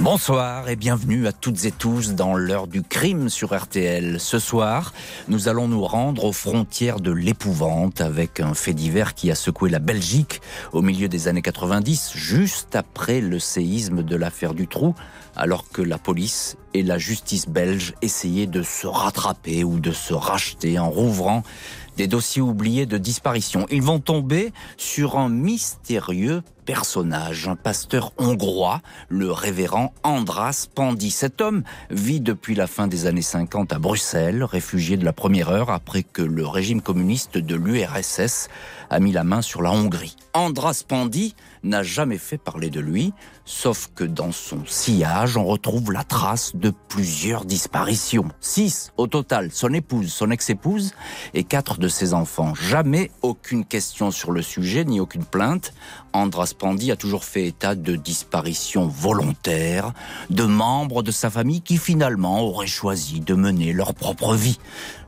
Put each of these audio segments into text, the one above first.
Bonsoir et bienvenue à toutes et tous dans l'heure du crime sur RTL. Ce soir, nous allons nous rendre aux frontières de l'épouvante avec un fait divers qui a secoué la Belgique au milieu des années 90, juste après le séisme de l'affaire du trou, alors que la police et la justice belge essayaient de se rattraper ou de se racheter en rouvrant des dossiers oubliés de disparition. Ils vont tomber sur un mystérieux personnage, un pasteur hongrois, le révérend Andras Pandy. Cet homme vit depuis la fin des années 50 à Bruxelles, réfugié de la première heure après que le régime communiste de l'URSS a mis la main sur la Hongrie. Andras Pandy n'a jamais fait parler de lui, sauf que dans son sillage, on retrouve la trace de plusieurs disparitions. Six au total, son épouse, son ex-épouse et quatre de ses enfants. Jamais aucune question sur le sujet, ni aucune plainte. Andras Pandy a toujours fait état de disparitions volontaires de membres de sa famille qui finalement auraient choisi de mener leur propre vie.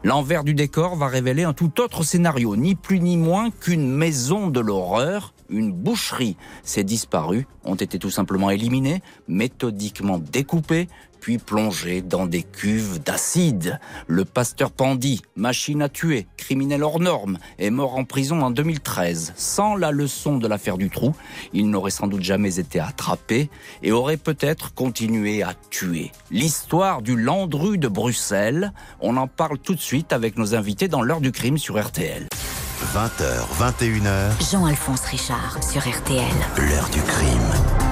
L'envers du décor va révéler un tout autre scénario, ni plus ni moins qu'une maison de l'horreur une boucherie. Ces disparus ont été tout simplement éliminés, méthodiquement découpés, puis plongés dans des cuves d'acide. Le pasteur Pandy, machine à tuer, criminel hors norme, est mort en prison en 2013. Sans la leçon de l'affaire du trou, il n'aurait sans doute jamais été attrapé et aurait peut-être continué à tuer. L'histoire du Landru de Bruxelles, on en parle tout de suite avec nos invités dans l'heure du crime sur RTL. 20h, 21h. Jean-Alphonse Richard sur RTL. L'heure du crime.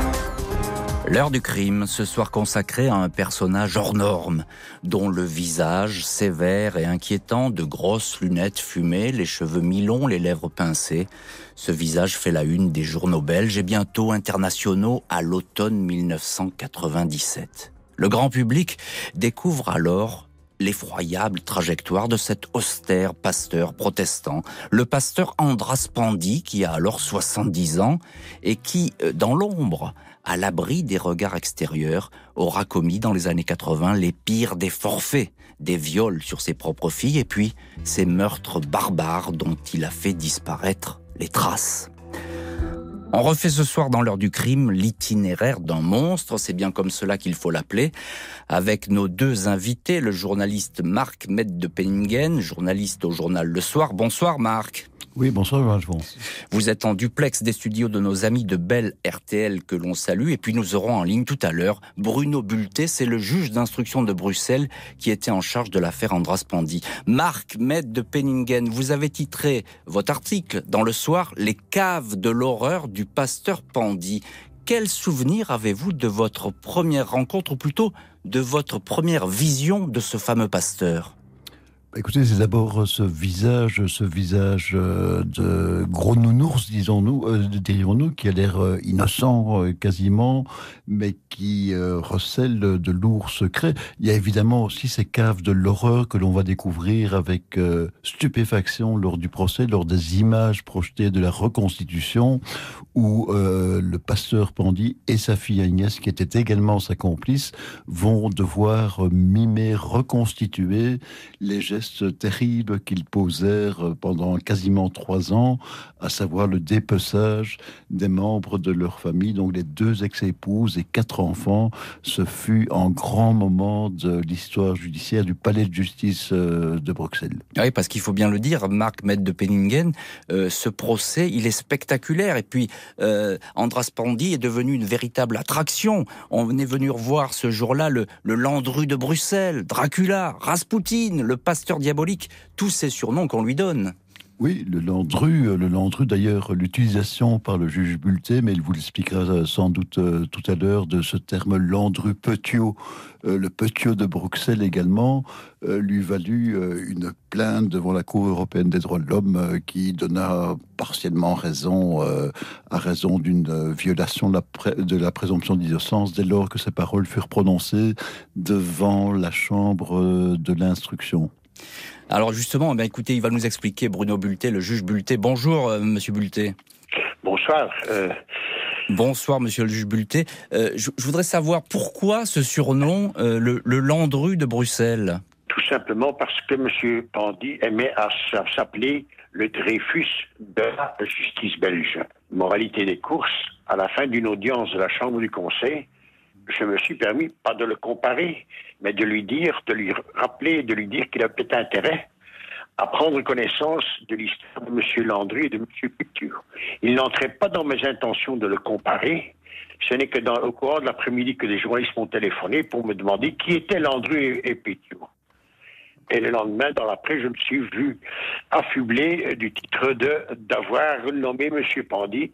L'heure du crime, ce soir consacré à un personnage hors norme, dont le visage sévère et inquiétant, de grosses lunettes fumées, les cheveux mi-longs, les lèvres pincées. Ce visage fait la une des journaux belges et bientôt internationaux à l'automne 1997. Le grand public découvre alors l'effroyable trajectoire de cet austère pasteur protestant, le pasteur Andras Pandy, qui a alors 70 ans et qui, euh, dans l'ombre, à l'abri des regards extérieurs, aura commis dans les années 80 les pires des forfaits, des viols sur ses propres filles et puis ces meurtres barbares dont il a fait disparaître les traces. On refait ce soir dans l'heure du crime l'itinéraire d'un monstre, c'est bien comme cela qu'il faut l'appeler, avec nos deux invités, le journaliste Marc Met de Penningen, journaliste au journal Le Soir. Bonsoir Marc. Oui, bonsoir, Jean Vous êtes en duplex des studios de nos amis de Belle RTL que l'on salue. Et puis nous aurons en ligne tout à l'heure Bruno Bulté, c'est le juge d'instruction de Bruxelles qui était en charge de l'affaire Andras Pandy. Marc Med de Penningen, vous avez titré votre article dans le soir Les caves de l'horreur du pasteur Pandy. Quel souvenir avez-vous de votre première rencontre, ou plutôt de votre première vision de ce fameux pasteur? Écoutez, c'est d'abord ce visage, ce visage euh, de gros nounours, disons-nous, euh, dirions-nous, qui a l'air euh, innocent quasiment, mais qui recèle de lourds secrets. Il y a évidemment aussi ces caves de l'horreur que l'on va découvrir avec stupéfaction lors du procès, lors des images projetées de la reconstitution, où le pasteur Pandy et sa fille Agnès, qui était également sa complice, vont devoir mimer, reconstituer les gestes terrible qu'ils posèrent pendant quasiment trois ans, à savoir le dépeçage des membres de leur famille, donc les deux ex-épouses et quatre enfants. Ce fut un grand moment de l'histoire judiciaire du palais de justice euh, de Bruxelles. Oui, parce qu'il faut bien le dire, Marc Maître de Penningen, euh, ce procès, il est spectaculaire. Et puis, euh, Andras Pandy est devenu une véritable attraction. On est venu revoir ce jour-là le, le Landru de Bruxelles, Dracula, Rasputin, le pasteur diabolique, tous ces surnoms qu'on lui donne. Oui, le Landru, euh, le Landru d'ailleurs, l'utilisation par le juge Bulté, mais il vous l'expliquera euh, sans doute euh, tout à l'heure, de ce terme Landru Petiot, le Petiot de Bruxelles également, lui valut une plainte devant la Cour européenne des droits de l'homme qui donna partiellement raison à raison d'une violation de la, présomption d'innocence dès lors que ces paroles furent prononcées devant la chambre de l'instruction. Alors justement, eh écoutez, il va nous expliquer Bruno Bulté, le juge Bulté. Bonjour, euh, Monsieur Bulté. Bonsoir. Euh. Bonsoir, Monsieur le juge Bulté. Euh, je, voudrais savoir pourquoi ce surnom, le, Landru de Bruxelles? Tout simplement parce que Monsieur Pandy aimait à s'appeler le Dreyfus de la justice belge. Moralité des courses, à la fin d'une audience de la Chambre du Conseil, je me suis permis, pas de le comparer, mais de lui dire, de lui rappeler, de lui dire qu'il a peut-être intérêt à prendre connaissance de l'histoire de M. Landry et de M. Picture. Il n'entrait pas dans mes intentions de le comparer. Ce n'est que dans, au cours de l'après-midi que des journalistes m'ont téléphoné pour me demander qui étaient Landry et, Picture. Et le lendemain, dans la presse, je me suis vu affublé du titre d'avoir nommé M. Pandy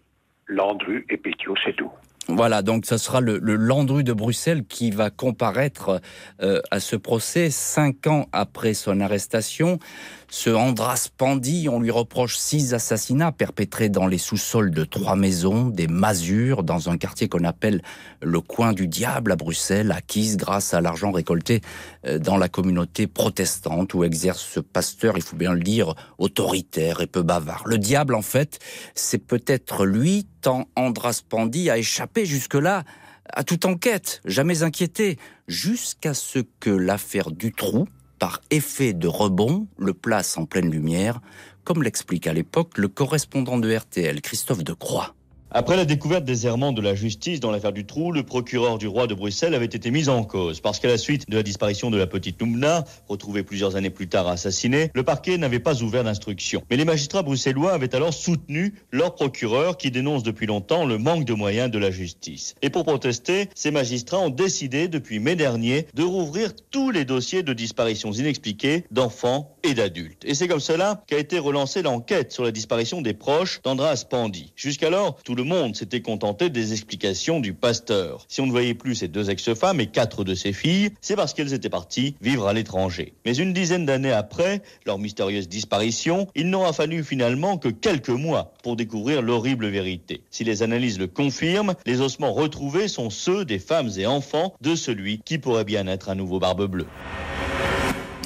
Landru et Pétio, c'est tout. Voilà, donc ce sera le, Landru de Bruxelles qui va comparaître euh, à ce procès cinq ans après son arrestation. Ce Andras Pandy, on lui reproche six assassinats perpétrés dans les sous-sols de trois maisons, des masures, dans un quartier qu'on appelle le coin du diable à Bruxelles, acquise grâce à l'argent récolté euh, dans la communauté protestante où exerce ce pasteur, il faut bien le dire, autoritaire et peu bavard. Le diable, en fait, c'est peut-être lui, tant Andras Pandy a échappé jusque-là à toute enquête, jamais inquiété, jusqu'à ce que l'affaire Dutroux, par effet de rebond, le place en pleine lumière, comme l'explique à l'époque le correspondant de RTL, Christophe Decroix. Après la découverte des errements de la justice dans l'affaire du trou, le procureur du roi de Bruxelles avait été mis en cause parce qu'à la suite de la disparition de la petite Noumna, retrouvée plusieurs années plus tard assassinée, le parquet n'avait pas ouvert d'instruction. Mais les magistrats bruxellois avaient alors soutenu leur procureur qui dénonce depuis longtemps le manque de moyens de la justice. Et pour protester, ces magistrats ont décidé depuis mai dernier de rouvrir tous les dossiers de disparitions inexpliquées d'enfants et d'adultes. Et c'est comme cela qu'a été relancée l'enquête sur la disparition des proches d'Andras Pandy. Jusqu'alors, tout le le monde s'était contenté des explications du pasteur. Si on ne voyait plus ces deux ex-femmes et quatre de ses filles, c'est parce qu'elles étaient parties vivre à l'étranger. Mais une dizaine d'années après leur mystérieuse disparition, il n'aura fallu finalement que quelques mois pour découvrir l'horrible vérité. Si les analyses le confirment, les ossements retrouvés sont ceux des femmes et enfants de celui qui pourrait bien être un nouveau barbe bleue.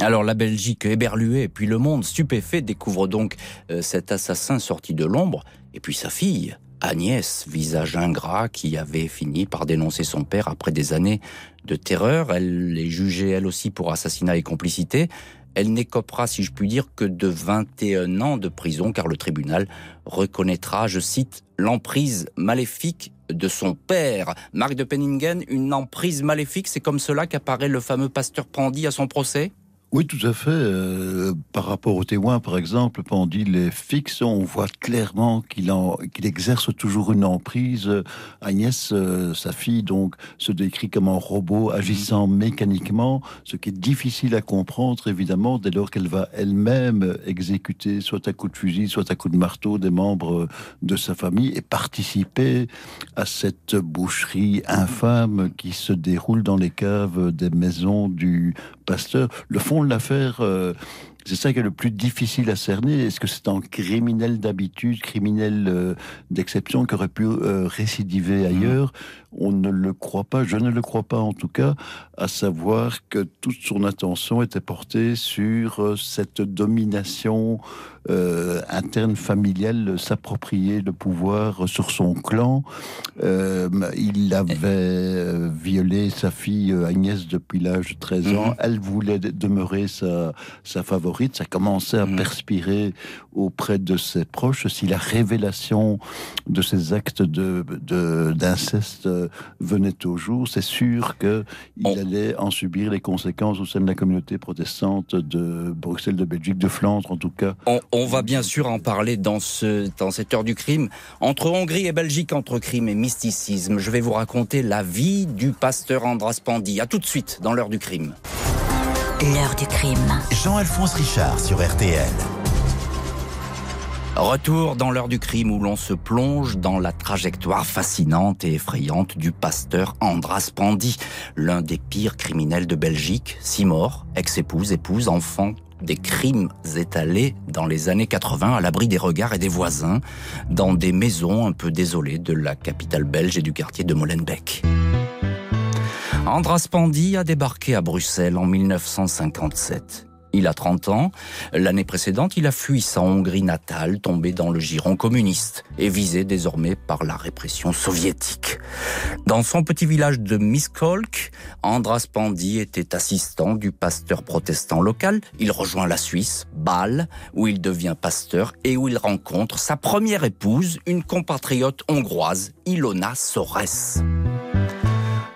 Alors la Belgique éberluée, puis le monde stupéfait découvre donc euh, cet assassin sorti de l'ombre, et puis sa fille, Agnès, visage ingrat, qui avait fini par dénoncer son père après des années de terreur. Elle est jugée elle aussi pour assassinat et complicité. Elle n'écopera, si je puis dire, que de 21 ans de prison, car le tribunal reconnaîtra, je cite, l'emprise maléfique de son père. Marc de Penningen, une emprise maléfique, c'est comme cela qu'apparaît le fameux pasteur Pandy à son procès? Oui, tout à fait. Euh, par rapport au témoin, par exemple, Pandil est fixe. On voit clairement qu'il exerce toujours une emprise. Agnès, euh, sa fille, donc, se décrit comme un robot agissant mécaniquement, ce qui est difficile à comprendre, évidemment, dès lors qu'elle va elle-même exécuter, soit à coup de fusil, soit à coup de marteau, des membres de sa famille et participer à cette boucherie infâme qui se déroule dans les caves des maisons du pasteur. Le fond de l'affaire, euh, c'est ça qui est le plus difficile à cerner. Est-ce que c'est un criminel d'habitude, criminel euh, d'exception qui aurait pu euh, récidiver mmh. ailleurs On ne le croit pas, je ne le crois pas en tout cas, à savoir que toute son attention était portée sur cette domination interne familiale, s'approprier le pouvoir sur son clan. il avait violé sa fille Agnès depuis l'âge de 13 ans. Mmh. Elle voulait demeurer sa, sa favorite. Ça commençait à mmh. perspirer auprès de ses proches. Si la révélation de ces actes de, venait au jour, c'est sûr qu'il allait en subir les conséquences au sein de la communauté protestante de Bruxelles, de Belgique, de Flandre en tout cas. On, va bien sûr en parler dans, ce, dans cette heure du crime. Entre Hongrie et Belgique, entre crime et mysticisme, je vais vous raconter la vie du pasteur Andras Pandy. À tout de suite dans l'heure du crime. L'heure du crime. Jean-Alphonse Richard sur RTL. Retour dans l'heure du crime où l'on se plonge dans la trajectoire fascinante et effrayante du pasteur Andras Pandy, l'un des pires criminels de Belgique, six morts, ex-épouse, épouse, enfant, des crimes étalés dans les années 80 à l'abri des regards et des voisins, dans des maisons un peu désolées de la capitale belge et du quartier de Molenbeek. Andras Pandy a débarqué à Bruxelles en 1957. Il a 30 ans. L'année précédente, il a fui sa Hongrie natale, tombé dans le giron communiste et visé désormais par la répression soviétique. Dans son petit village de Miskolc, Andras Pandy était assistant du pasteur protestant local. Il rejoint la Suisse, Bâle, où il devient pasteur et où il rencontre sa première épouse, une compatriote hongroise, Ilona Sores.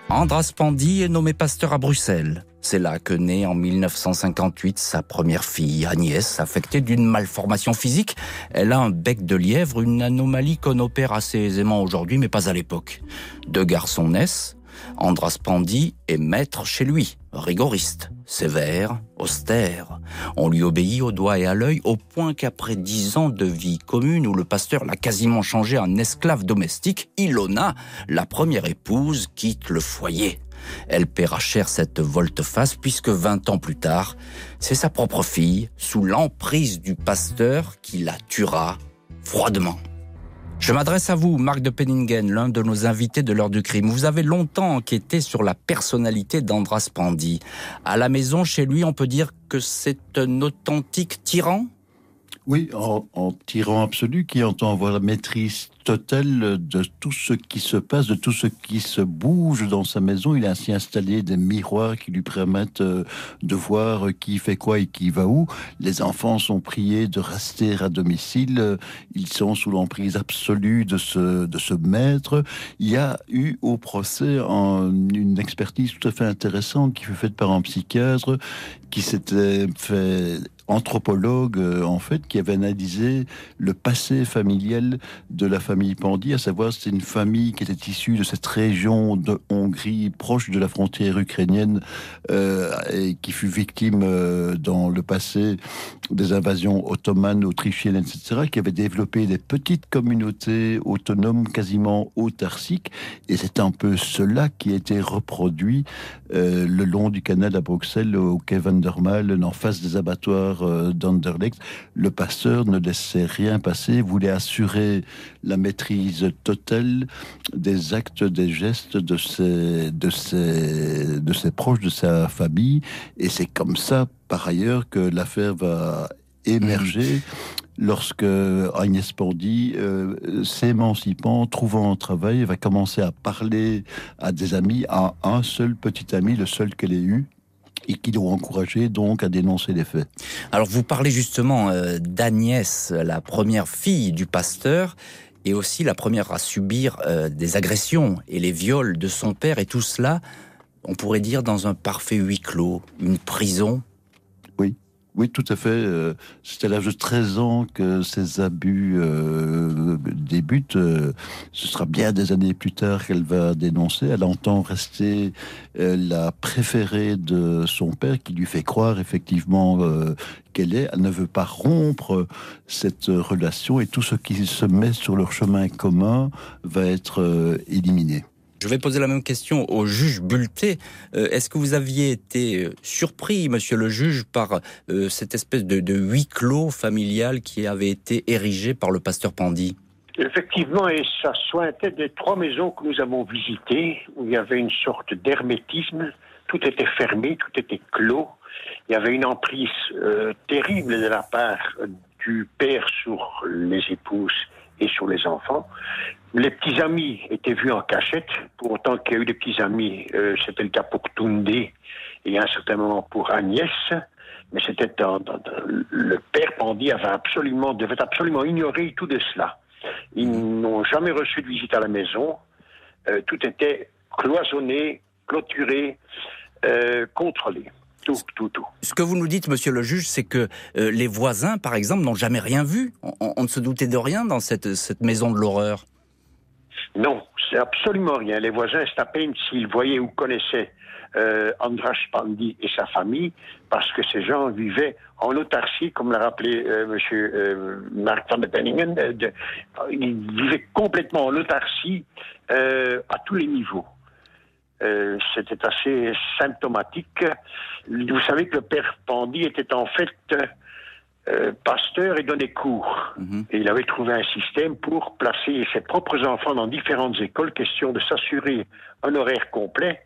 Andras Pandy est nommé pasteur à Bruxelles. C'est là que naît en 1958 sa première fille, Agnès, affectée d'une malformation physique. Elle a un bec de lièvre, une anomalie qu'on opère assez aisément aujourd'hui, mais pas à l'époque. Deux garçons naissent. Andras Pandy est maître chez lui, rigoriste, sévère, austère. On lui obéit au doigt et à l'œil, au point qu'après dix ans de vie commune où le pasteur l'a quasiment changé en esclave domestique, Ilona, la première épouse, quitte le foyer. Elle paiera cher cette volte-face puisque 20 ans plus tard, c'est sa propre fille, sous l'emprise du pasteur, qui la tuera froidement. Je m'adresse à vous, Marc de Penningen, l'un de nos invités de l'heure du crime. Vous avez longtemps enquêté sur la personnalité d'Andras Pandy. À la maison, chez lui, on peut dire que c'est un authentique tyran? Oui, en, en, tyran absolu qui entend avoir la maîtrise totale de tout ce qui se passe, de tout ce qui se bouge dans sa maison. Il a ainsi installé des miroirs qui lui permettent euh, de voir qui fait quoi et qui va où. Les enfants sont priés de rester à domicile. Ils sont sous l'emprise absolue de ce, de ce maître. Il y a eu au procès une expertise tout à fait intéressante qui fut faite par un psychiatre qui s'était fait anthropologue euh, en fait qui avait analysé le passé familial de la famille Pandy, à savoir c'est une famille qui était issue de cette région de Hongrie proche de la frontière ukrainienne euh, et qui fut victime euh, dans le passé des invasions ottomanes, autrichiennes, etc., qui avait développé des petites communautés autonomes quasiment autarciques et c'est un peu cela qui a été reproduit le long du canal à Bruxelles au quai Van der en face des abattoirs euh, d'Anderlecht, le pasteur ne laissait rien passer, voulait assurer la maîtrise totale des actes, des gestes de ses, de ses, de ses proches, de sa famille. Et c'est comme ça, par ailleurs, que l'affaire va émerger. Lorsque Agnès Pandy, euh, s'émancipant, trouvant un travail, va commencer à parler à des amis, à un seul petit ami, le seul qu'elle ait eu, et qui l'ont encouragé donc à dénoncer les faits. Alors vous parlez justement euh, d'Agnès, la première fille du pasteur, et aussi la première à subir euh, des agressions et les viols de son père, et tout cela, on pourrait dire, dans un parfait huis clos, une prison oui, tout à fait. Euh, c'est à l'âge de 13 ans que ces abus euh, débutent. Euh, ce sera bien des années plus tard qu'elle va dénoncer. Elle entend rester la préférée de son père qui lui fait croire effectivement qu'elle est. Elle ne veut pas rompre cette relation et tout ce qui se met sur leur chemin commun va être éliminé. Je vais poser la même question au juge Bulté. Euh, est-ce que vous aviez été euh, surpris, monsieur le juge, par euh, cette espèce de, huis clos familial qui avait été érigé par le pasteur Pandy? Effectivement, et ça sointait des trois maisons que nous avons visitées, où il y avait une sorte d'hermétisme, tout était fermé, tout était clos. Il y avait une emprise terrible de la part du père sur les épouses et sur les enfants. Les petits amis étaient vus en cachette, pour autant qu'il y a eu des petits amis, euh, c'était le cas pour Toundé et à un certain moment pour Agnès, mais c'était dans, le père Pandy avait absolument, devait absolument ignorer tout de cela. Ils n'ont jamais reçu de visite à la maison, euh, tout était cloisonné, clôturé, euh, contrôlé. Tout, tout, tout. Ce que vous nous dites, monsieur le juge, c'est que euh, les voisins, par exemple, n'ont jamais rien vu. On, on, ne se doutait de rien dans cette, cette maison de l'horreur. Non, c'est absolument rien. Les voisins, c'est à peine s'ils voyaient ou connaissaient euh, Andras Pandi et sa famille, parce que ces gens vivaient en autarcie, comme l'a rappelé euh, Monsieur euh, Mark van Penningen. De, ils vivaient complètement en autarcie à tous les niveaux. C'était assez symptomatique. Vous savez que le père Pandi était en fait pasteur et donnait cours. Mhm. Et il avait trouvé un système pour placer ses propres enfants dans différentes écoles, question de s'assurer un horaire complet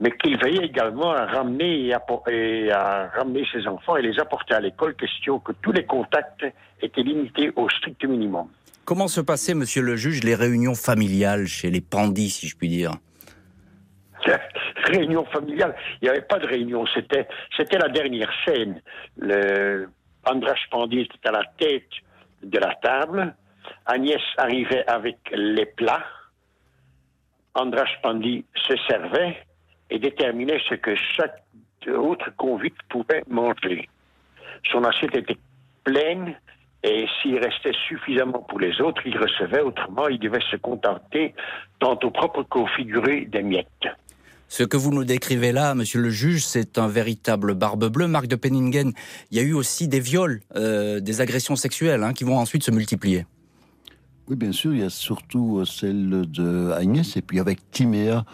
mais qu'il veillait également à ramener, et à, ramener ses enfants et les apporter à l'école, question que tous les contacts étaient limités au strict minimum. Comment se passaient, monsieur le juge, les réunions familiales chez les pandis, si je puis dire Réunion familiale, il n'y avait pas de réunion, c'était, c'était la dernière scène. Le, Andras Pandi était à la tête de la table, Agnès arrivait avec les plats, Andras Pandi se servait, et déterminait ce que chaque autre convict pouvait manger. Son assiette était pleine et s'il restait suffisamment pour les autres, il recevait, autrement il devait se contenter tantôt propre qu'au figuré des miettes. Ce que vous nous décrivez là, monsieur le juge, c'est un véritable barbe bleue. Marc de Penningen, il y a eu aussi des viols, euh, des agressions sexuelles hein, qui vont ensuite se multiplier. Oui, bien sûr, il y a surtout celle de Agnès et puis avec Timéa,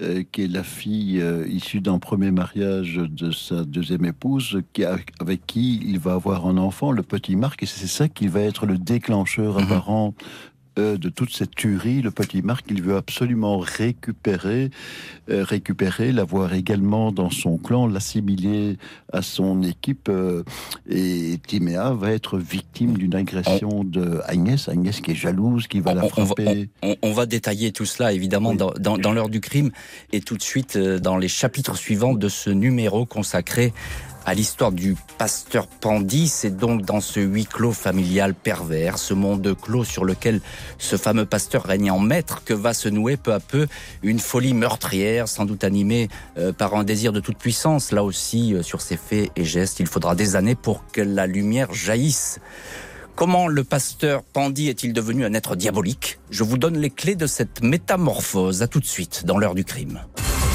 euh, qui est la fille euh, issue d'un premier mariage de sa deuxième épouse, qui avec qui il va avoir un enfant, le petit Marc, et c'est ça qui va être le déclencheur mhm. apparent euh, de toute cette tuerie, le petit Marc, il veut absolument récupérer, euh, récupérer, l'avoir également dans son clan, l'assimiler à son équipe. Euh, et Timéa va être victime d'une agression de Agnès, Agnès qui est jalouse, qui va la frapper. On va, détailler tout cela évidemment dans, dans l'heure du crime et tout de suite dans les chapitres suivants de ce numéro consacré à l'histoire du pasteur Pandy. C'est donc dans ce huis clos familial pervers, ce monde clos sur lequel ce fameux pasteur règne en maître, que va se nouer peu à peu une folie meurtrière, sans doute animée euh, par un désir de toute puissance. Là aussi, euh, sur ses faits et gestes, il faudra des années pour que la lumière jaillisse. Comment le pasteur Pandy est-il devenu un être diabolique? Je vous donne les clés de cette métamorphose. À tout de suite dans l'heure du crime.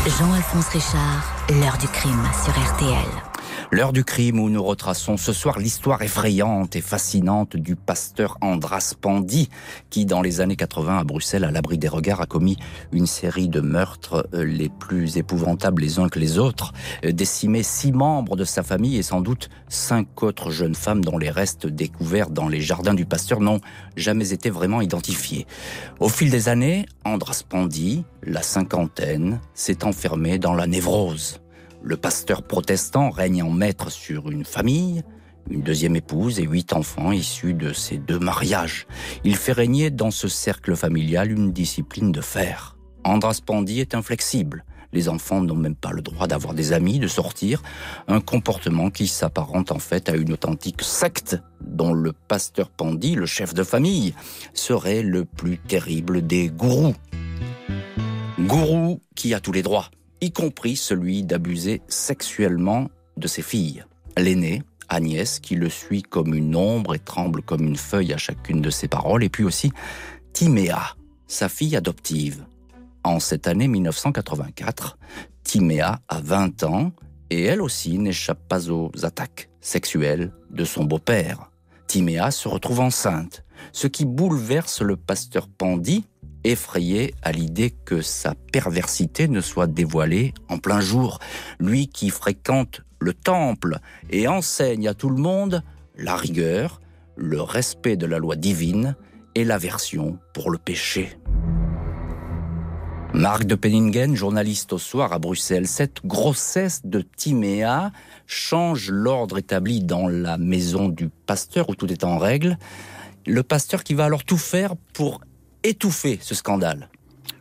Jean-Alphonse Richard, l'heure du crime sur RTL. L'heure du crime où nous retraçons ce soir l'histoire effrayante et fascinante du pasteur Andras Pandy, qui dans les années 80 à Bruxelles, à l'abri des regards, a commis une série de meurtres euh, les plus épouvantables les uns que les autres, euh, décimé six membres de sa famille et sans doute cinq autres jeunes femmes dont les restes découverts dans les jardins du pasteur n'ont jamais été vraiment identifiés. Au fil des années, Andras Pandy, la cinquantaine, s'est enfermé dans la névrose. Le pasteur protestant règne en maître sur une famille, une deuxième épouse et huit enfants issus de ces deux mariages. Il fait régner dans ce cercle familial une discipline de fer. Andras Pandy est inflexible. Les enfants n'ont même pas le droit d'avoir des amis, de sortir, un comportement qui s'apparente en fait à une authentique secte dont le pasteur Pandy, le chef de famille, serait le plus terrible des gourous. Gourou qui a tous les droits y compris celui d'abuser sexuellement de ses filles. L'aînée, Agnès, qui le suit comme une ombre et tremble comme une feuille à chacune de ses paroles, et puis aussi Timéa, sa fille adoptive. En cette année 1984, Timéa a 20 ans et elle aussi n'échappe pas aux attaques sexuelles de son beau-père. Timéa se retrouve enceinte, ce qui bouleverse le pasteur Pandy, effrayé à l'idée que sa perversité ne soit dévoilée en plein jour, lui qui fréquente le temple et enseigne à tout le monde la rigueur, le respect de la loi divine et l'aversion pour le péché. Marc de Penningen, journaliste au soir à Bruxelles, cette grossesse de Timéa change l'ordre établi dans la maison du pasteur où tout est en règle. Le pasteur qui va alors tout faire pour étouffer ce scandale.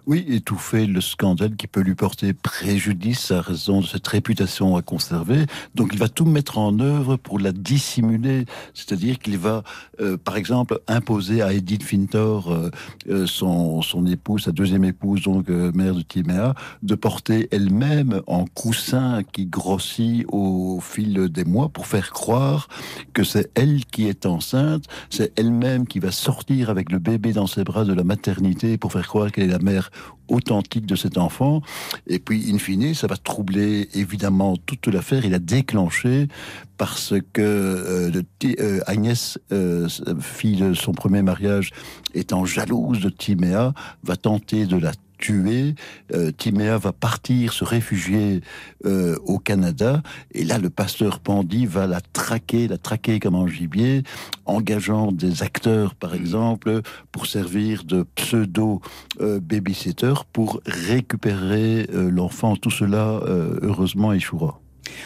Oui, étouffer le scandale qui peut lui porter préjudice à raison de cette réputation à conserver. Donc il va tout mettre en œuvre pour la dissimuler. C'est-à-dire qu'il va, euh, par exemple, imposer à Edith Fintor, euh, euh, son, son épouse, sa deuxième épouse, donc mère de Timéa, de porter elle-même en coussin qui grossit au fil des mois pour faire croire que c'est elle qui est enceinte, c'est elle-même qui va sortir avec le bébé dans ses bras de la maternité pour faire croire qu'elle est la mère authentique de cet enfant. Et puis, in fine, ça va troubler évidemment toute l'affaire et la déclencher parce que euh, euh, Agnès, euh, fille de son premier mariage, étant jalouse de Timéa, va tenter de la tué. Euh, Timéa va partir, se réfugier euh, au Canada. Et là, le pasteur Pandy va la traquer, la traquer comme un gibier, engageant des acteurs, par exemple, pour servir de pseudo-babysitter euh, pour récupérer l'enfant. Tout cela, heureusement, échouera.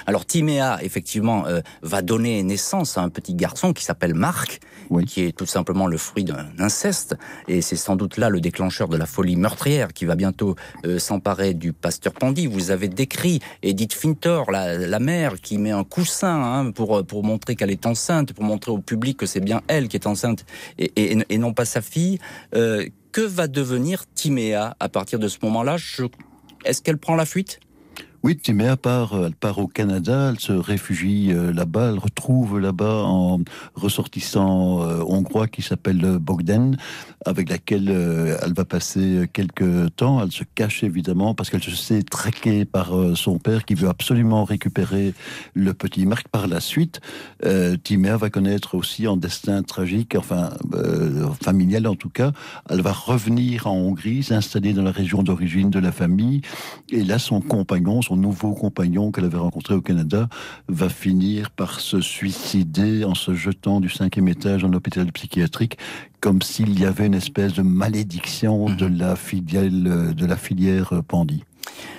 Alors Timéa, effectivement, euh, va donner naissance à un petit garçon qui s'appelle Marc, qui est tout simplement le fruit d'un inceste, et c'est sans doute là le déclencheur de la folie meurtrière qui va bientôt euh, s'emparer du pasteur Pandy. Vous avez décrit Edith Fintor, la, mère, qui met un coussin hein, pour, pour montrer qu'elle est enceinte, pour montrer au public que c'est bien elle qui est enceinte et, non pas sa fille. Euh, que va devenir Timéa à partir de ce moment-là? Est-ce qu'elle prend la fuite? Oui, Timéa part, elle part au Canada, elle se réfugie euh, là-bas, elle retrouve là-bas un ressortissant euh, hongrois qui s'appelle Bogdan, avec laquelle euh, elle va passer quelques temps. Elle se cache évidemment parce qu'elle se sait traquée par son père qui veut absolument récupérer le petit Marc. Par la suite, Timéa va connaître aussi un destin tragique, enfin familial en tout cas. Elle va revenir en Hongrie, s'installer dans la région d'origine de la famille, et là son compagnon, son nouveau compagnon qu'elle avait rencontré au Canada va finir par se suicider en se jetant du cinquième étage d'un hôpital psychiatrique, comme s'il y avait une espèce de malédiction de mhm. la filiale, de la filière Pandy.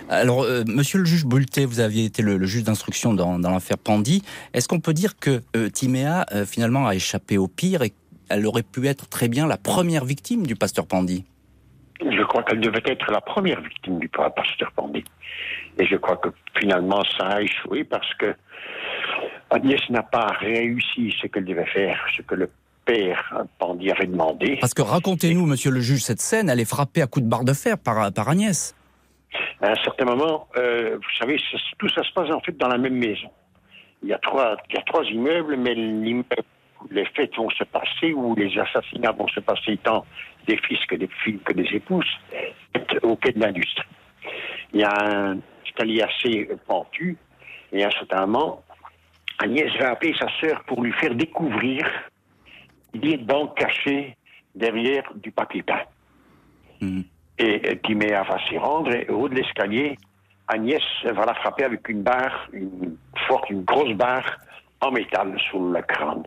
Alors, euh, monsieur le juge Bulté, vous aviez été le, juge d'instruction dans, l'affaire Pandy. Est-ce qu'on peut dire que euh, Timéa, euh, finalement, a échappé au pire et elle aurait pu être très bien la première victime du pasteur Pandy crois qu'elle devait être la première victime du pasteur Pandy. Et je crois que finalement, ça a échoué parce que Agnès n'a pas réussi ce qu'elle devait faire, ce que le père Pandy avait demandé. Parce que racontez-nous, monsieur le juge, cette scène, elle est frappée à coups de barre de fer par, par Agnès. À un certain moment, euh, vous savez, tout ça se passe en fait dans la même maison. Il y a trois, il y a trois immeubles, mais l'immeuble les fêtes vont se passer, où les assassinats vont se passer, tant des fils que des filles que des épouses, est au quai de l'industrie. Il y a un escalier assez pentu. Et à un certain moment, Agnès va appeler sa sœur pour lui faire découvrir des banques cachées derrière du papier peint. Hmm. Et Timéa va s'y rendre et au haut de l'escalier, Agnès va la frapper avec une barre, une forte, une grosse barre en métal sur le crâne.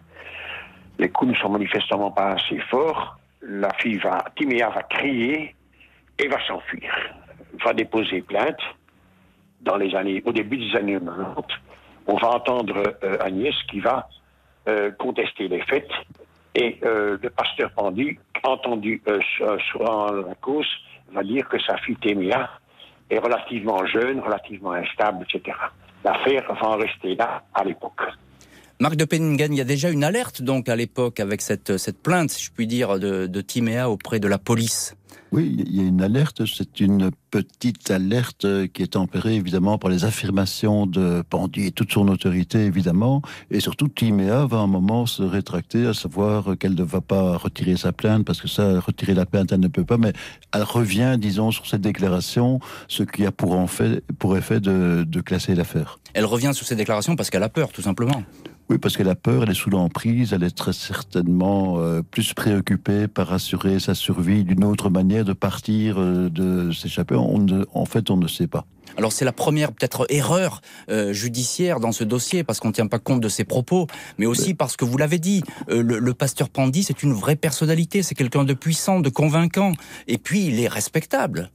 Les coups ne sont manifestement pas assez forts. La fille va, Timéa va crier et va s'enfuir. Va déposer plainte dans les années, au début des années 90, on va entendre euh, Agnès qui va euh, contester les faits et euh, le pasteur Pandy, entendu sur la cause, va dire que sa fille Témia est relativement jeune, relativement instable, etc. L'affaire va en rester là à l'époque. Marc de Penningen, il y a déjà une alerte donc à l'époque avec cette, cette plainte, si je puis dire, de, de Timéa auprès de la police. Oui, il y a une alerte. C'est une petite alerte qui est tempérée évidemment par les affirmations de Pandy et toute son autorité évidemment. Et surtout, Timéa va un moment se rétracter, à savoir qu'elle ne va pas retirer sa plainte parce que ça, retirer la plainte, elle ne peut pas. Mais elle revient, disons, sur cette déclaration, ce qui a pour, en fait, pour effet de, de classer l'affaire. Elle revient sur ces déclarations parce qu'elle a peur, tout simplement. Oui, parce qu'elle a peur, elle est sous l'emprise, elle est très certainement euh, plus préoccupée par assurer sa survie d'une autre manière de partir, euh, de s'échapper. en fait, on ne sait pas. Alors c'est la première peut-être erreur euh, judiciaire dans ce dossier parce qu'on ne tient pas compte de ses propos, mais aussi parce que vous l'avez dit, le, le, pasteur Pandy c'est une vraie personnalité, c'est quelqu'un de puissant, de convaincant, et puis il est respectable.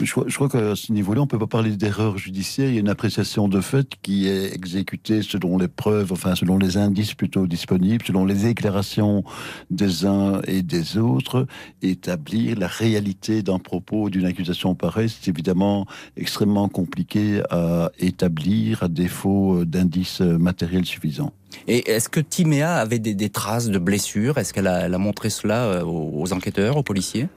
Je crois, qu'à ce niveau-là, on peut pas parler d'erreur judiciaire. Il y a une appréciation de fait qui est exécutée selon les preuves, enfin selon les indices plutôt disponibles, selon les déclarations des uns et des autres. Établir la réalité d'un propos, d'une accusation pareille, c'est évidemment extrêmement compliqué à établir à défaut d'indices matériels suffisants. Et est-ce que Timéa avait des, traces de blessures? Est-ce qu'elle a, montré cela euh, aux enquêteurs, aux policiers?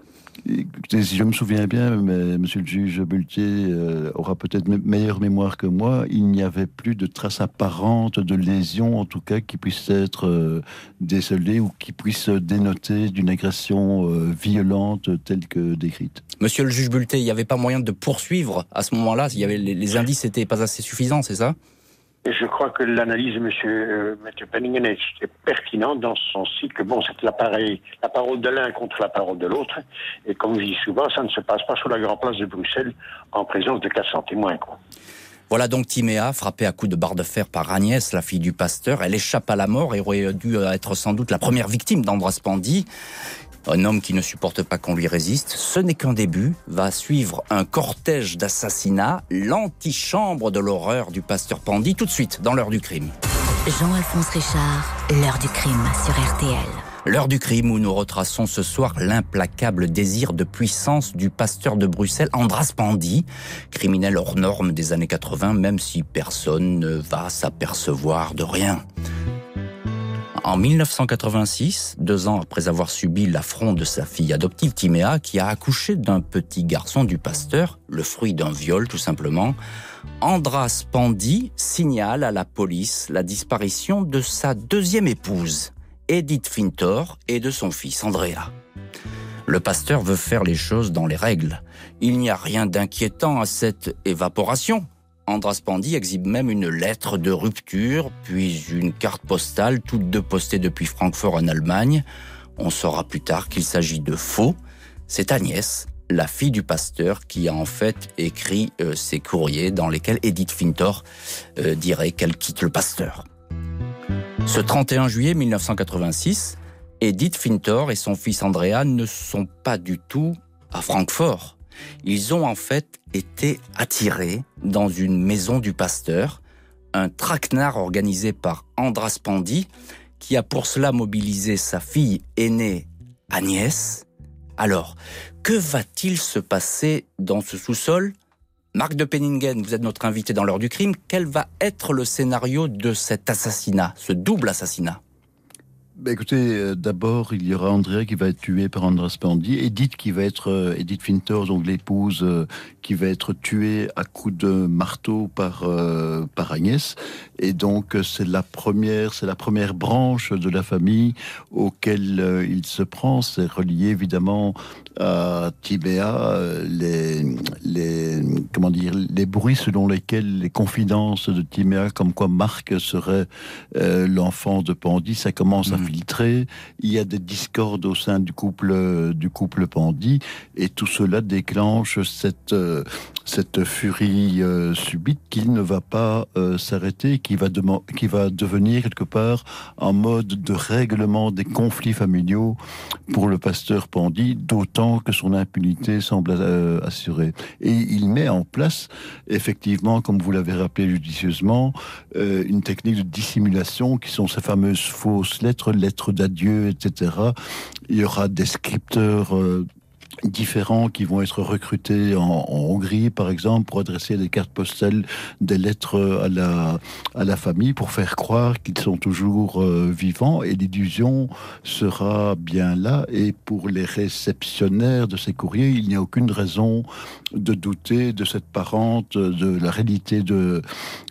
Si je me souviens bien, mais Monsieur le juge Bultier euh, aura peut-être meilleure mémoire que moi. Il n'y avait plus de traces apparentes de lésions, en tout cas, qui puissent être euh, décelées ou qui puissent dénoter d'une agression euh, violente telle que décrite. Monsieur le juge Bultier, il n'y avait pas moyen de poursuivre à ce moment-là. Les indices n'étaient pas assez suffisants, c'est ça? Je crois que l'analyse de M. Euh, Penningen est, pertinente dans ce sens-ci que bon, c'est la parole de l'un contre la parole de l'autre. Et comme je dis souvent, ça ne se passe pas sur la grande place de Bruxelles en présence de 400 témoins. Voilà donc Timéa, frappée à coups de barre de fer par Agnès, la fille du pasteur. Elle échappe à la mort et aurait dû être sans doute la première victime d'Andras Pandy un homme qui ne supporte pas qu'on lui résiste, ce n'est qu'un début, va suivre un cortège d'assassinats, l'antichambre de l'horreur du pasteur Pandy, tout de suite dans l'heure du crime. Jean-Alphonse Richard, l'heure du crime sur RTL. L'heure du crime où nous retraçons ce soir l'implacable désir de puissance du pasteur de Bruxelles, Andras Pandy, criminel hors norme des années 80, même si personne ne va s'apercevoir de rien. En 1986, deux ans après avoir subi l'affront de sa fille adoptive Timéa, qui a accouché d'un petit garçon du pasteur, le fruit d'un viol tout simplement, Andras Pandy signale à la police la disparition de sa deuxième épouse, Edith Fintor, et de son fils Andrea. Le pasteur veut faire les choses dans les règles. Il n'y a rien d'inquiétant à cette évaporation. Andras Pandy exhibe même une lettre de rupture, puis une carte postale, toutes deux postées depuis Francfort en Allemagne. On saura plus tard qu'il s'agit de faux. C'est Agnès, la fille du pasteur, qui a en fait écrit euh, ces courriers dans lesquels Edith Fintor euh, dirait qu'elle quitte le pasteur. Ce 31 juillet 1986, Edith Fintor et son fils Andrea ne sont pas du tout à Francfort. Ils ont en fait été attirés dans une maison du pasteur, un traquenard organisé par Andras Pandy, qui a pour cela mobilisé sa fille aînée Agnès. Alors, que va-t-il se passer dans ce sous-sol? Marc de Penningen, vous êtes notre invité dans l'heure du crime. Quel va être le scénario de cet assassinat, ce double assassinat? Bah écoutez, euh, d'abord, il y aura Andrea qui va être tué par Andras Pandy, Edith qui va être, euh, Edith Fintor, donc l'épouse, euh, qui va être tuée à coups de marteau par, par Agnès. Et donc, c'est la première, c'est la première branche de la famille auquel il se prend. C'est relié évidemment à Tibéa, les, les, comment dire, les bruits selon lesquels les confidences de Tibéa, comme quoi Marc serait l'enfant de Pandy, ça commence à il y a des discordes au sein du couple du couple Pandy, et tout cela déclenche cette euh, cette furie euh, subite qui ne va pas euh, s'arrêter, qui va qui va devenir quelque part un mode de règlement des conflits familiaux pour le pasteur Pandy, d'autant que son impunité semble assurée. Et il met en place, effectivement, comme vous l'avez rappelé judicieusement, une technique de dissimulation qui sont ces fameuses fausses lettres lettres d'adieu, etc. Il y aura des scripteurs euh, différents qui vont être recrutés en, Hongrie, par exemple, pour adresser des cartes postales, des lettres à la, à la famille, pour faire croire qu'ils sont toujours euh, vivants. Et l'illusion sera bien là. Et pour les réceptionnaires de ces courriers, il n'y a aucune raison de douter de cette parente, de la réalité de,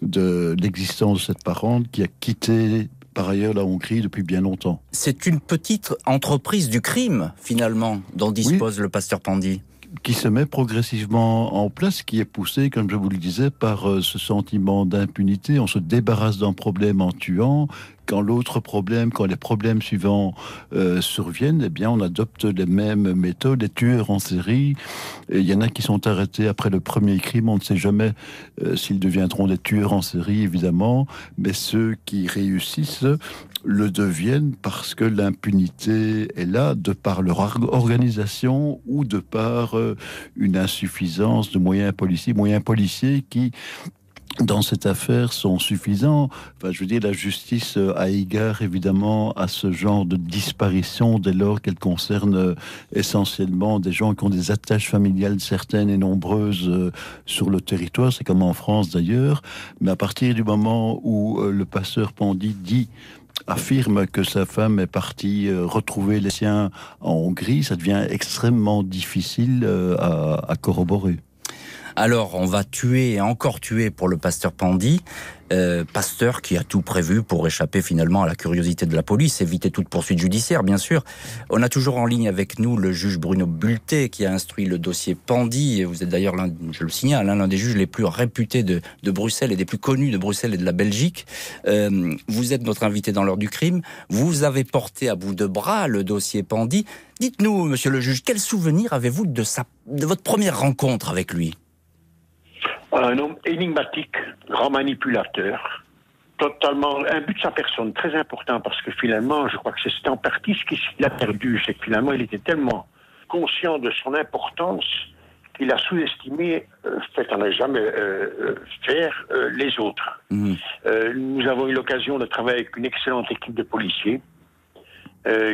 de l'existence de cette parente qui a quitté par ailleurs la Hongrie depuis bien longtemps. C'est une petite entreprise du crime, finalement, dont dispose le pasteur Pandy qui se met progressivement en place, qui est poussé, comme je vous le disais, par euh, ce sentiment d'impunité. On se débarrasse d'un problème en tuant, quand l'autre problème, quand les problèmes suivants euh, surviennent, eh bien, on adopte les mêmes méthodes. Les tueurs en série, il y en a qui sont arrêtés après le premier crime. On ne sait jamais euh, s'ils deviendront des tueurs en série, évidemment, mais ceux qui réussissent le deviennent parce que l'impunité est là, de par leur organisation ou de par euh, une insuffisance de moyens policiers, moyens policiers qui dans cette affaire sont suffisants. Enfin, je veux dire, la justice a égard évidemment à ce genre de disparition dès lors qu'elle concerne euh, essentiellement des gens qui ont des attaches familiales certaines et nombreuses euh, sur le territoire. C'est comme en France d'ailleurs. Mais à partir du moment où euh, le passeur Pandy dit affirme que sa femme est partie retrouver les siens en Hongrie, ça devient extrêmement difficile à corroborer. Alors, on va tuer et encore tuer pour le pasteur Pandy, euh, pasteur qui a tout prévu pour échapper finalement à la curiosité de la police, éviter toute poursuite judiciaire, bien sûr. On a toujours en ligne avec nous le juge Bruno Bulté qui a instruit le dossier Pandy. Vous êtes d'ailleurs, je le signale, l'un des juges les plus réputés de, Bruxelles et des plus connus de Bruxelles et de la Belgique. Euh, vous êtes notre invité dans l'heure du crime. Vous avez porté à bout de bras le dossier Pandy. Dites-nous, monsieur le juge, quel souvenir avez-vous de, de votre première rencontre avec lui? Un homme énigmatique, grand manipulateur, totalement but de sa personne très important parce que finalement, je crois que c'est en partie ce qu'il a perdu, c'est que finalement, il était tellement conscient de son importance qu'il a sous-estimé, euh, fait qu'on n'a jamais euh, euh, faire les autres. Mhm. nous avons eu l'occasion de travailler avec une excellente équipe de policiers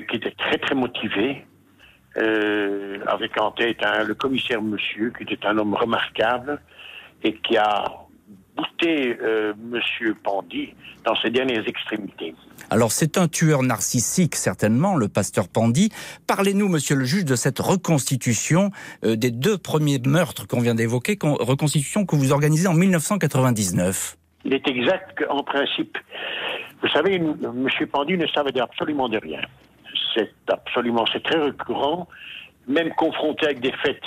qui était très très motivée, avec en tête le commissaire Monsieur, qui était un homme remarquable, et qui a bouté euh, Monsieur Pandy dans ses dernières extrémités. Alors c'est un tueur narcissique certainement, le pasteur Pandy. Parlez-nous, Monsieur le juge, de cette reconstitution euh, des deux premiers meurtres qu'on vient d'évoquer, reconstitution que vous organisez en 1999. Il est exact qu'en principe, vous savez, Monsieur Pandy ne savait absolument de rien. C'est absolument, c'est très récurrent, même confronté avec des faits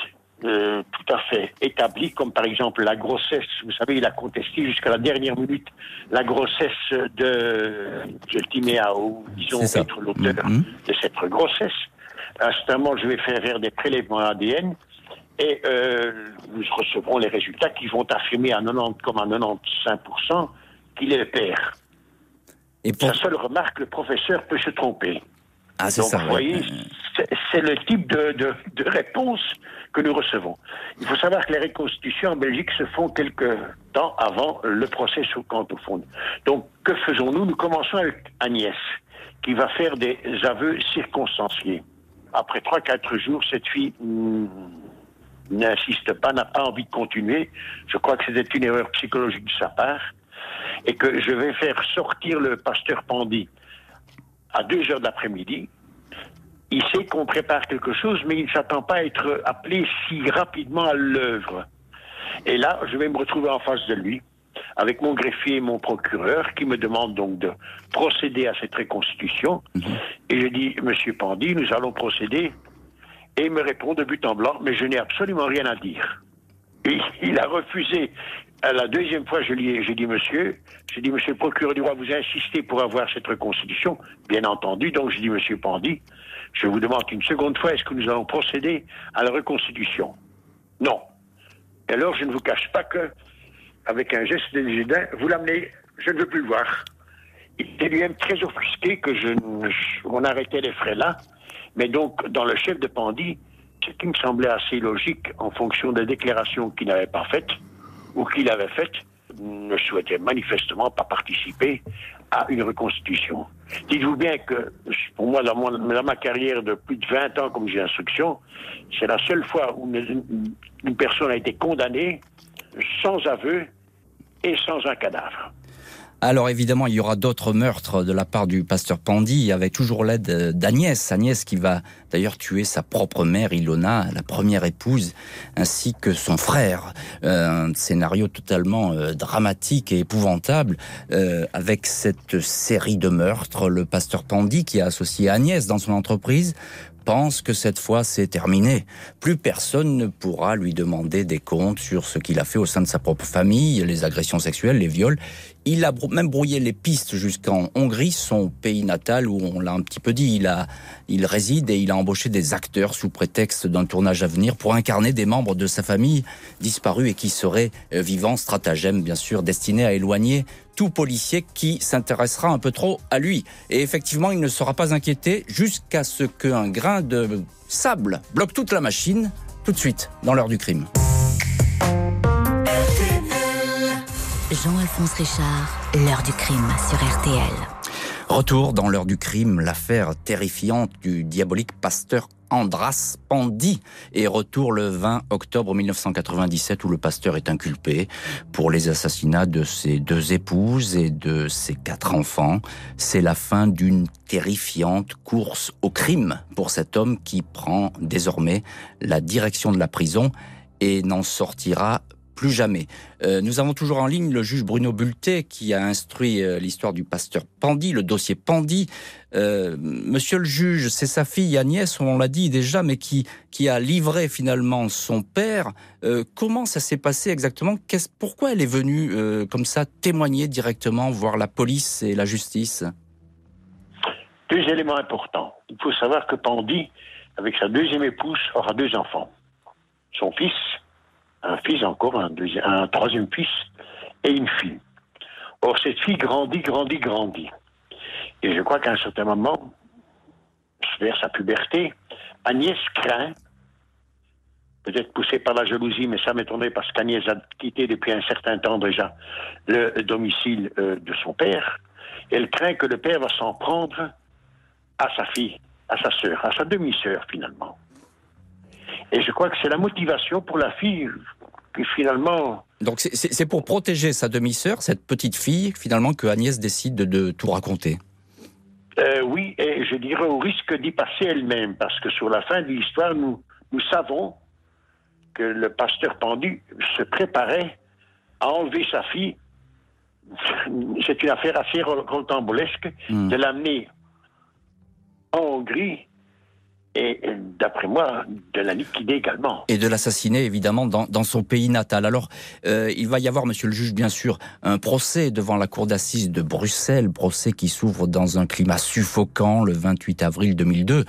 euh, tout à fait établi, comme par exemple la grossesse. Vous savez, il a contesté jusqu'à la dernière minute la grossesse de Timéa, ou disons être l'auteur mm-hmm. de cette grossesse. Instamment, je vais faire des prélèvements ADN et euh, nous recevrons les résultats qui vont affirmer à 90 comme à 95% qu'il est le père. Et pour... La seule remarque, le professeur peut se tromper. Ah, c'est ça. Vous voyez, c'est le type de, de, de réponse que nous recevons. Il faut savoir que les reconstitutions en Belgique se font quelques temps avant le procès sur au fond. Donc, que faisons-nous? Nous commençons avec Agnès, qui va faire des aveux circonstanciés. Après trois, quatre jours, cette fille hmm, n'insiste pas, n'a pas envie de continuer. Je crois que c'était une erreur psychologique de sa part. Et que je vais faire sortir le pasteur Pandy à deux heures d'après-midi il sait qu'on prépare quelque chose, mais il ne s'attend pas à être appelé si rapidement à l'œuvre. Et là, je vais me retrouver en face de lui, avec mon greffier et mon procureur, qui me demandent donc de procéder à cette reconstitution. Mhm. Et je dis, Monsieur Pandy, nous allons procéder. Et il me répond de but en blanc, mais je n'ai absolument rien à dire. Et il a refusé. À la deuxième fois, je lui ai, dit, monsieur, j'ai dit, monsieur le procureur du roi, vous insistez pour avoir cette reconstitution, bien entendu. Donc, j'ai dit, monsieur Pandy, je vous demande une seconde fois, est-ce que nous allons procéder à la reconstitution? Non. Et alors, je ne vous cache pas que, avec un geste de vous l'amenez, je ne veux plus le voir. Il était lui-même très offusqué que je, on arrêtait les frais là. Mais donc, dans le chef de Pandy, ce qui me semblait assez logique en fonction des déclarations qu'il n'avait pas faites ou qu'il avait faites, ne souhaitait manifestement pas participer à une reconstitution. Dites-vous bien que, pour moi, dans, ma carrière de plus de 20 ans comme j'ai d'instruction, c'est la seule fois où une personne a été condamnée sans aveu et sans un cadavre. Alors évidemment, il y aura d'autres meurtres de la part du pasteur Pandy, avec toujours l'aide d'Agnès. Agnès qui va d'ailleurs tuer sa propre mère, Ilona, la première épouse, ainsi que son frère. Euh, un scénario totalement euh, dramatique et épouvantable, euh, avec cette série de meurtres. Le pasteur Pandy, qui a associé Agnès dans son entreprise, pense que cette fois c'est terminé. Plus personne ne pourra lui demander des comptes sur ce qu'il a fait au sein de sa propre famille, les agressions sexuelles, les viols. Il a même brouillé les pistes jusqu'en Hongrie, son pays natal, où on l'a un petit peu dit. Il, il réside et il a embauché des acteurs sous prétexte d'un tournage à venir pour incarner des membres de sa famille disparus et qui seraient euh, vivants. Stratagème, bien sûr, destiné à éloigner tout policier qui s'intéressera un peu trop à lui. Et effectivement, il ne sera pas inquiété jusqu'à ce qu'un grain de sable bloque toute la machine, tout de suite, dans l'heure du crime. Jean-Alphonse Richard, l'heure du crime sur RTL. Retour dans l'heure du crime, l'affaire terrifiante du diabolique pasteur Andras Pandy et retour le 20 octobre 1997 où le pasteur est inculpé pour les assassinats de ses deux épouses et de ses quatre enfants. C'est la fin d'une terrifiante course au crime pour cet homme qui prend désormais la direction de la prison et n'en sortira plus jamais. Euh, nous avons toujours en ligne le juge Bruno Bulté qui a instruit euh, l'histoire du pasteur Pandy, le dossier Pandy. Euh, monsieur le juge, c'est sa fille Agnès, on l'a dit déjà, mais qui, qui a livré finalement son père. comment ça s'est passé exactement? Pourquoi elle est venue comme ça témoigner directement, voir la police et la justice? Deux éléments importants. Il faut savoir que Pandy, avec sa deuxième épouse, aura deux enfants. Son fils, un fils encore, un, un troisième fils et une fille. Or, cette fille grandit, grandit, grandit. Et je crois qu'à un certain moment, vers sa puberté, Agnès craint, peut-être poussée par la jalousie, mais ça m'étonnerait parce qu'Agnès a quitté depuis un certain temps déjà le domicile euh, de son père. Elle craint que le père va s'en prendre à sa fille, à sa sœur, à sa demi-sœur finalement. Et je crois que c'est la motivation pour la fille qui finalement... Donc c'est pour protéger sa demi-sœur, cette petite fille, finalement, que Agnès décide de, tout raconter. Euh, oui, et je dirais au risque d'y passer elle-même, parce que sur la fin de l'histoire, nous, nous savons que le pasteur pendu se préparait à enlever sa fille. C'est une affaire assez rocambolesque hmm. de l'amener en Hongrie et d'après moi, de la liquider également. Et de l'assassiner évidemment dans, dans, son pays natal. Alors, euh, il va y avoir, monsieur le juge, bien sûr, un procès devant la cour d'assises de Bruxelles, procès qui s'ouvre dans un climat suffocant le 28 avril 2002.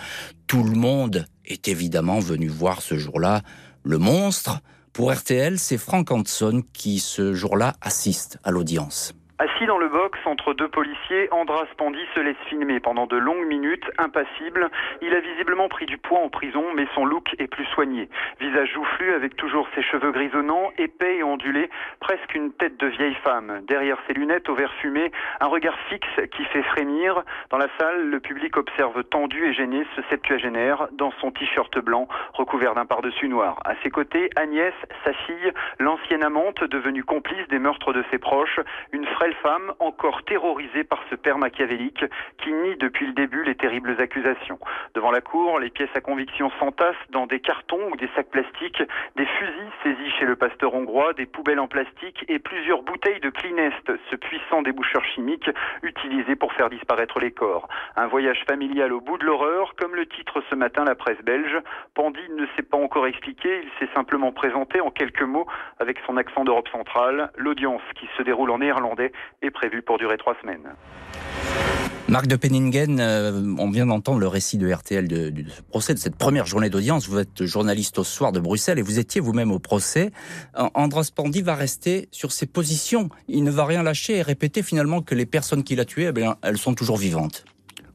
Tout le monde est évidemment venu voir ce jour-là le monstre. Pour RTL, c'est Frank Hanson qui, ce jour-là, assiste à l'audience. Assis dans le box entre deux policiers, Andras Pandy se laisse filmer pendant de longues minutes, impassible. Il a visiblement pris du poids en prison, mais son look est plus soigné. Visage joufflu avec toujours ses cheveux grisonnants, épais et ondulés, presque une tête de vieille femme. Derrière ses lunettes au verre fumé, un regard fixe qui fait frémir. Dans la salle, le public observe tendu et gêné ce septuagénaire dans son t-shirt blanc recouvert d'un par-dessus noir. À ses côtés, Agnès, sa fille, l'ancienne amante devenue complice des meurtres de ses proches, une frêle femme encore terrorisée par ce père machiavélique qui nie depuis le début les terribles accusations. Devant la cour, les pièces à conviction s'entassent dans des cartons ou des sacs plastiques, des fusils saisis chez le pasteur hongrois, des poubelles en plastique et plusieurs bouteilles de Clinest, ce puissant déboucheur chimique utilisé pour faire disparaître les corps. Un voyage familial au bout de l'horreur, comme le titre ce matin la presse belge. Pandy ne s'est pas encore expliqué, il s'est simplement présenté en quelques mots avec son accent d'Europe centrale. L'audience qui se déroule en néerlandais est prévu pour durer trois semaines. Marc de Penningen, euh, on vient d'entendre le récit de RTL de, ce procès, de cette première journée d'audience. Vous êtes journaliste au soir de Bruxelles et vous étiez vous-même au procès. Andras Pandy va rester sur ses positions. Il ne va rien lâcher et répéter finalement que les personnes qu'il a tuées, eh elles sont toujours vivantes.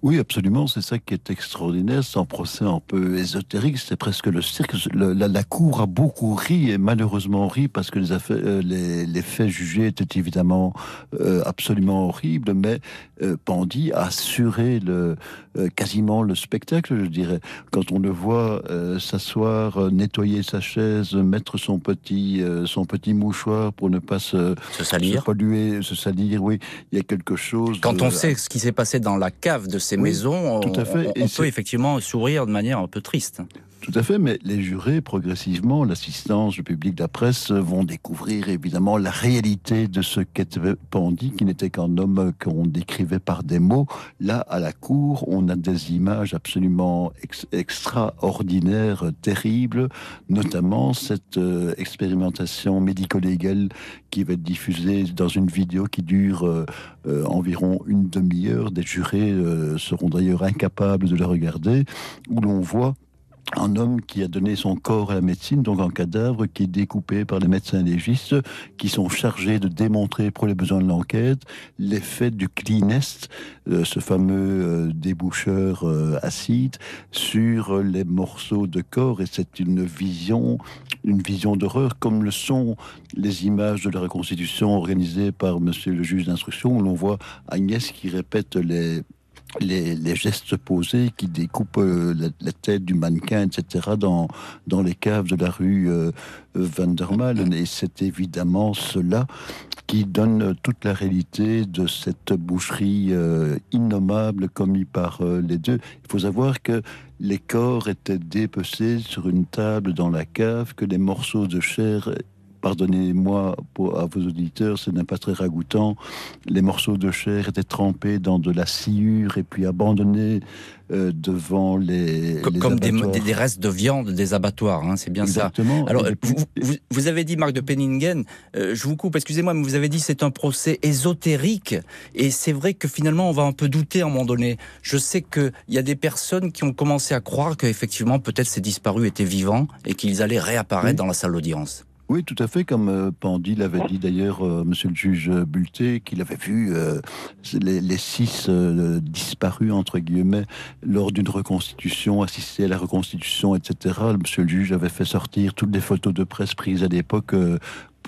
Oui, absolument. C'est ça qui est extraordinaire. C'est un procès un peu ésotérique. C'est presque le cirque. la, cour a beaucoup ri et malheureusement ri parce que les, affaires, euh, les, faits jugés étaient évidemment euh, absolument horribles. Mais euh, Pandy a assuré le, quasiment le spectacle, je dirais. Quand on le voit s'asseoir, nettoyer sa chaise, mettre son petit, son petit mouchoir pour ne pas se, se salir, se polluer, se salir. Oui, il y a quelque chose. Quand on sait ce qui s'est passé dans la cave de ces maisons, on, peut effectivement sourire de manière un peu triste. Tout à fait, mais les jurés, progressivement, l'assistance, le public, la presse, vont découvrir évidemment la réalité de ce qu'était Pandy, qui n'était qu'un homme qu'on décrivait par des mots. Là, à la cour, on a des images absolument extraordinaires, terribles, notamment cette euh, expérimentation médico-légale qui va être diffusée dans une vidéo qui dure euh, euh, environ une demi-heure. Des jurés seront d'ailleurs incapables de la regarder, où l'on voit un homme qui a donné son corps à la médecine, donc un cadavre qui est découpé par les médecins légistes qui sont chargés de démontrer pour les besoins de l'enquête l'effet du cleanest, euh, ce fameux euh, déboucheur euh, acide, sur les morceaux de corps. Et c'est une vision, une vision d'horreur, comme le sont les images de la reconstitution organisée par monsieur le juge d'instruction, où l'on voit Agnès qui répète les les, gestes posés qui découpent euh, la, tête du mannequin, etc., dans, dans les caves de la rue euh, Vandermalen. Et c'est évidemment cela qui donne toute la réalité de cette boucherie euh, innommable commise par les deux. Il faut savoir que les corps étaient dépecés sur une table dans la cave, que les morceaux de chair pardonnez-moi à vos auditeurs, ce n'est pas très ragoûtant. Les morceaux de chair étaient trempés dans de la sciure et puis abandonnés euh, devant les. Comme, des, restes de viande des abattoirs, hein, c'est bien Exactement. ça. Alors, vous, avez dit, Marc de Penningen, euh, je vous coupe, excusez-moi, mais vous avez dit c'est un procès ésotérique. Et c'est vrai que finalement, on va un peu douter à un moment donné. Je sais qu'il y a des personnes qui ont commencé à croire qu'effectivement, peut-être ces disparus étaient vivants et qu'ils allaient réapparaître dans la salle d'audience. Oui, tout à fait, comme euh, Pandy l'avait dit d'ailleurs, euh, monsieur le juge Bulté, qu'il avait vu euh, les, six disparus, entre guillemets, lors d'une reconstitution, assister à la reconstitution, etc. Monsieur le juge avait fait sortir toutes les photos de presse prises à l'époque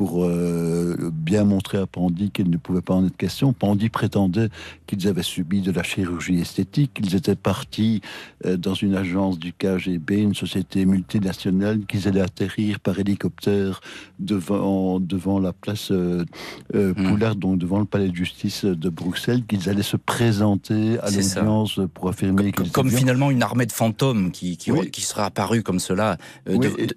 pour euh, bien montrer à Pandy qu'il ne pouvait pas en être question. Pandy prétendait qu'ils avaient subi de la chirurgie esthétique, qu'ils étaient partis euh, dans une agence du KGB, une société multinationale, qu'ils allaient atterrir par hélicoptère devant, devant la place euh, euh hmm. Poulard, donc devant le palais de justice de Bruxelles, qu'ils allaient se présenter à l'audience pour affirmer Comme, comme finalement une armée de fantômes qui, qui, qui serait apparue comme cela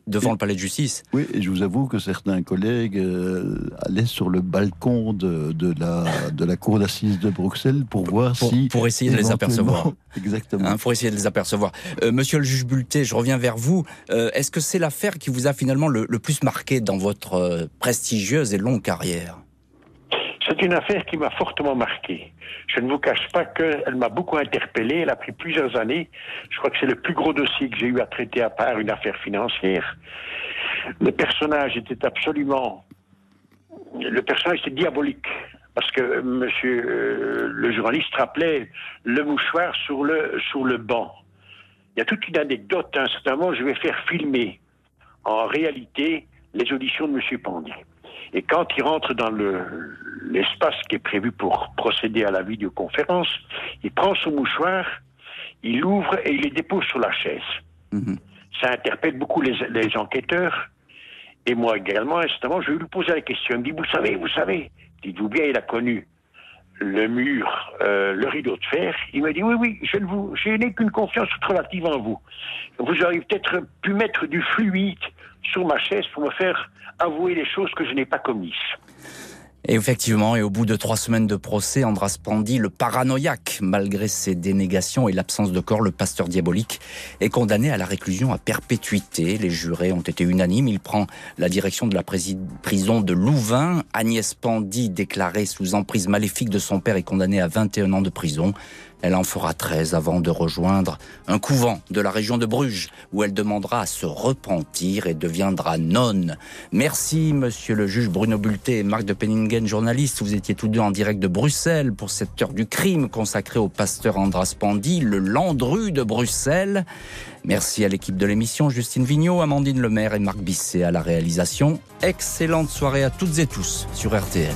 devant le palais de justice. Oui, et je vous avoue que certains collègues euh, aller sur le balcon de, de, la, de la cour d'assises de Bruxelles pour voir si... Pour essayer de les apercevoir. Exactement. Hein, pour essayer de les apercevoir. Euh, monsieur le juge Bulté, je reviens vers vous. Euh, est-ce que c'est l'affaire qui vous a finalement le, le plus marqué dans votre prestigieuse et longue carrière? C'est une affaire qui m'a fortement marqué. Je ne vous cache pas qu'elle m'a beaucoup interpellé. Elle a pris plusieurs années. Je crois que c'est le plus gros dossier que j'ai eu à traiter à part une affaire financière. Le personnage était absolument. Le personnage était diabolique. Parce que monsieur euh, le journaliste rappelait le mouchoir sur le, sur le banc. Il y a toute une anecdote. À un certain moment, je vais faire filmer en réalité les auditions de monsieur Pandy. Et quand il rentre dans l'espace qui est prévu pour procéder à la vidéoconférence, il prend son mouchoir, il l'ouvre et il les dépose sur la chaise. Mhm. Ça interpelle beaucoup les, enquêteurs. Et moi également, instamment, je lui poser la question. Il me dit, vous savez, vous savez, dites-vous bien, il a connu le mur, euh, le rideau de fer. Il m'a dit, oui, oui, je ne vous, je n'ai qu'une confiance relative en vous. Vous auriez peut-être pu mettre du fluide sur ma chaise pour me faire avouer les choses que je n'ai pas commises. Et effectivement, et au bout de trois semaines de procès, Andras Pandi, le paranoïaque, malgré ses dénégations et l'absence de corps, le pasteur diabolique, est condamné à la réclusion à perpétuité. Les jurés ont été unanimes. Il prend la direction de la prison de Louvain. Agnès Pandy, déclarée sous emprise maléfique de son père, est condamnée à 21 ans de prison. Elle en fera 13 avant de rejoindre un couvent de la région de Bruges où elle demandera à se repentir et deviendra nonne. Merci, monsieur le juge Bruno Bulté et Marc de Penningen, journaliste. Vous étiez tous deux en direct de Bruxelles pour cette heure du crime consacrée au pasteur Andras Pandy, le Landru de Bruxelles. Merci à l'équipe de l'émission, Justine Vignot, Amandine Lemaire et Marc Bisset à la réalisation. Excellente soirée à toutes et tous sur RTL.